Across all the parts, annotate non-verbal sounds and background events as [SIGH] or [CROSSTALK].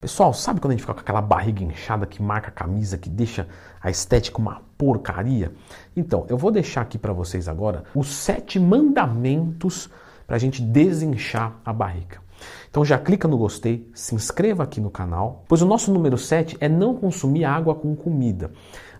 Pessoal, sabe quando a gente fica com aquela barriga inchada que marca a camisa, que deixa a estética uma porcaria? Então, eu vou deixar aqui para vocês agora os sete mandamentos para a gente desinchar a barriga. Então já clica no gostei, se inscreva aqui no canal, pois o nosso número 7 é não consumir água com comida.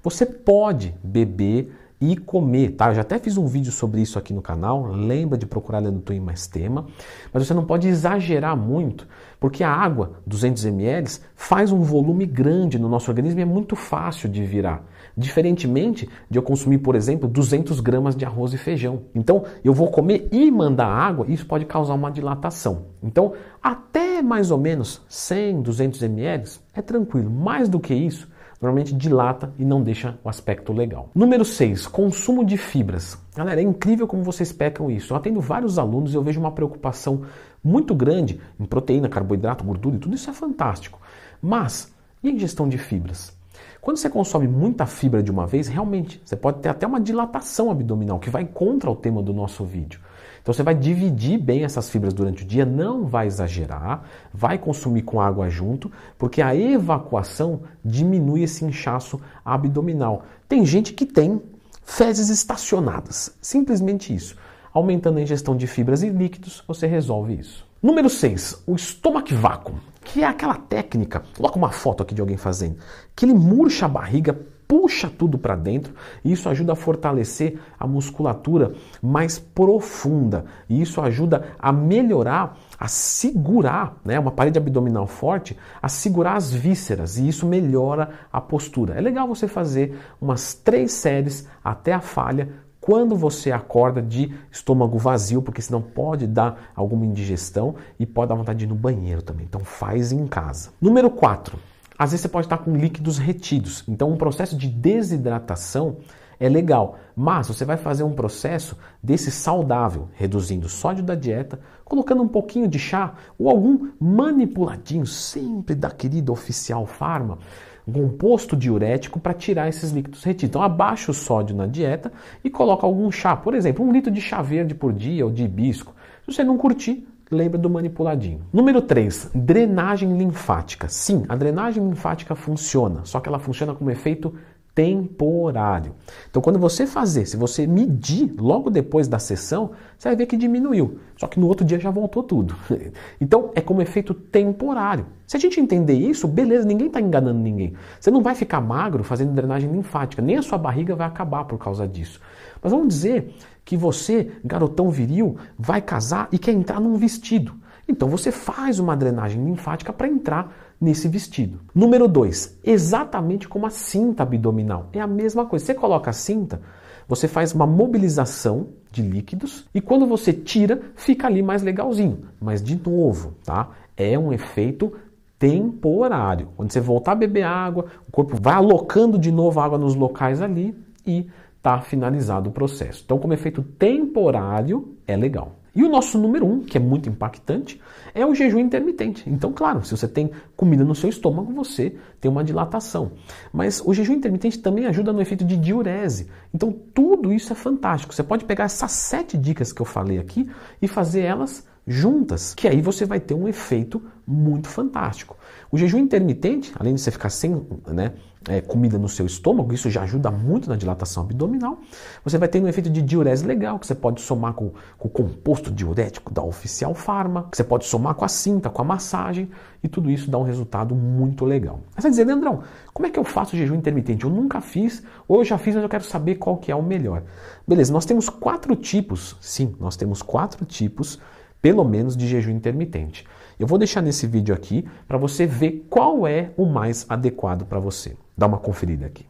Você pode beber e comer, tá? Eu já até fiz um vídeo sobre isso aqui no canal, lembra de procurar Lendo Twin mais tema, mas você não pode exagerar muito, porque a água, 200 ml, faz um volume grande no nosso organismo e é muito fácil de virar. Diferentemente de eu consumir, por exemplo, 200 gramas de arroz e feijão. Então, eu vou comer e mandar água, isso pode causar uma dilatação. Então, até mais ou menos 100, 200 ml é tranquilo. Mais do que isso, normalmente dilata e não deixa o aspecto legal. Número 6, consumo de fibras. Galera, é incrível como vocês pecam isso. Eu atendo vários alunos e eu vejo uma preocupação muito grande em proteína, carboidrato, gordura e tudo isso é fantástico. Mas, e a ingestão de fibras? Quando você consome muita fibra de uma vez, realmente você pode ter até uma dilatação abdominal, que vai contra o tema do nosso vídeo. Então você vai dividir bem essas fibras durante o dia, não vai exagerar, vai consumir com água junto, porque a evacuação diminui esse inchaço abdominal. Tem gente que tem fezes estacionadas, simplesmente isso. Aumentando a ingestão de fibras e líquidos, você resolve isso. Número 6, o estômago vácuo, que é aquela técnica, coloca uma foto aqui de alguém fazendo, que ele murcha a barriga, puxa tudo para dentro e isso ajuda a fortalecer a musculatura mais profunda e isso ajuda a melhorar, a segurar, né, uma parede abdominal forte, a segurar as vísceras e isso melhora a postura. É legal você fazer umas três séries até a falha quando você acorda de estômago vazio, porque senão pode dar alguma indigestão e pode dar vontade de ir no banheiro também. Então faz em casa. Número 4. Às vezes você pode estar com líquidos retidos. Então um processo de desidratação é legal, mas você vai fazer um processo desse saudável, reduzindo o sódio da dieta, colocando um pouquinho de chá ou algum manipuladinho, sempre da querida oficial Farma, composto diurético para tirar esses líquidos retidos. Então abaixa o sódio na dieta e coloca algum chá, por exemplo, um litro de chá verde por dia ou de hibisco. Se você não curtir, lembra do manipuladinho. Número 3, drenagem linfática. Sim, a drenagem linfática funciona, só que ela funciona como efeito temporário. Então, quando você fazer, se você medir logo depois da sessão, você vai ver que diminuiu. Só que no outro dia já voltou tudo. [LAUGHS] Então, é como efeito temporário. Se a gente entender isso, beleza, ninguém está enganando ninguém. Você não vai ficar magro fazendo drenagem linfática, nem a sua barriga vai acabar por causa disso. Mas vamos dizer que você, garotão viril, vai casar e quer entrar num vestido. Então você faz uma drenagem linfática para entrar nesse vestido. Número 2, exatamente como a cinta abdominal. É a mesma coisa. Você coloca a cinta, você faz uma mobilização de líquidos e quando você tira, fica ali mais legalzinho. Mas de novo, tá? É um efeito temporário. Quando você voltar a beber água, o corpo vai alocando de novo água nos locais ali e está finalizado o processo. Então, como efeito temporário, é legal. E o nosso número um, que é muito impactante, é o jejum intermitente. Então, claro, se você tem comida no seu estômago, você tem uma dilatação. Mas o jejum intermitente também ajuda no efeito de diurese. Então, tudo isso é fantástico. Você pode pegar essas sete dicas que eu falei aqui e fazer elas juntas, que aí você vai ter um efeito muito fantástico. O jejum intermitente, além de você ficar sem né, é, comida no seu estômago, isso já ajuda muito na dilatação abdominal, você vai ter um efeito de diurese legal, que você pode somar com, com o composto diurético da Oficial Pharma, que você pode somar com a cinta, com a massagem, e tudo isso dá um resultado muito legal. Mas você vai dizer, Leandrão, como é que eu faço jejum intermitente? Eu nunca fiz, ou eu já fiz, mas eu quero saber qual que é o melhor. Beleza, nós temos quatro tipos, sim, nós temos quatro tipos pelo menos de jejum intermitente. Eu vou deixar nesse vídeo aqui para você ver qual é o mais adequado para você. Dá uma conferida aqui.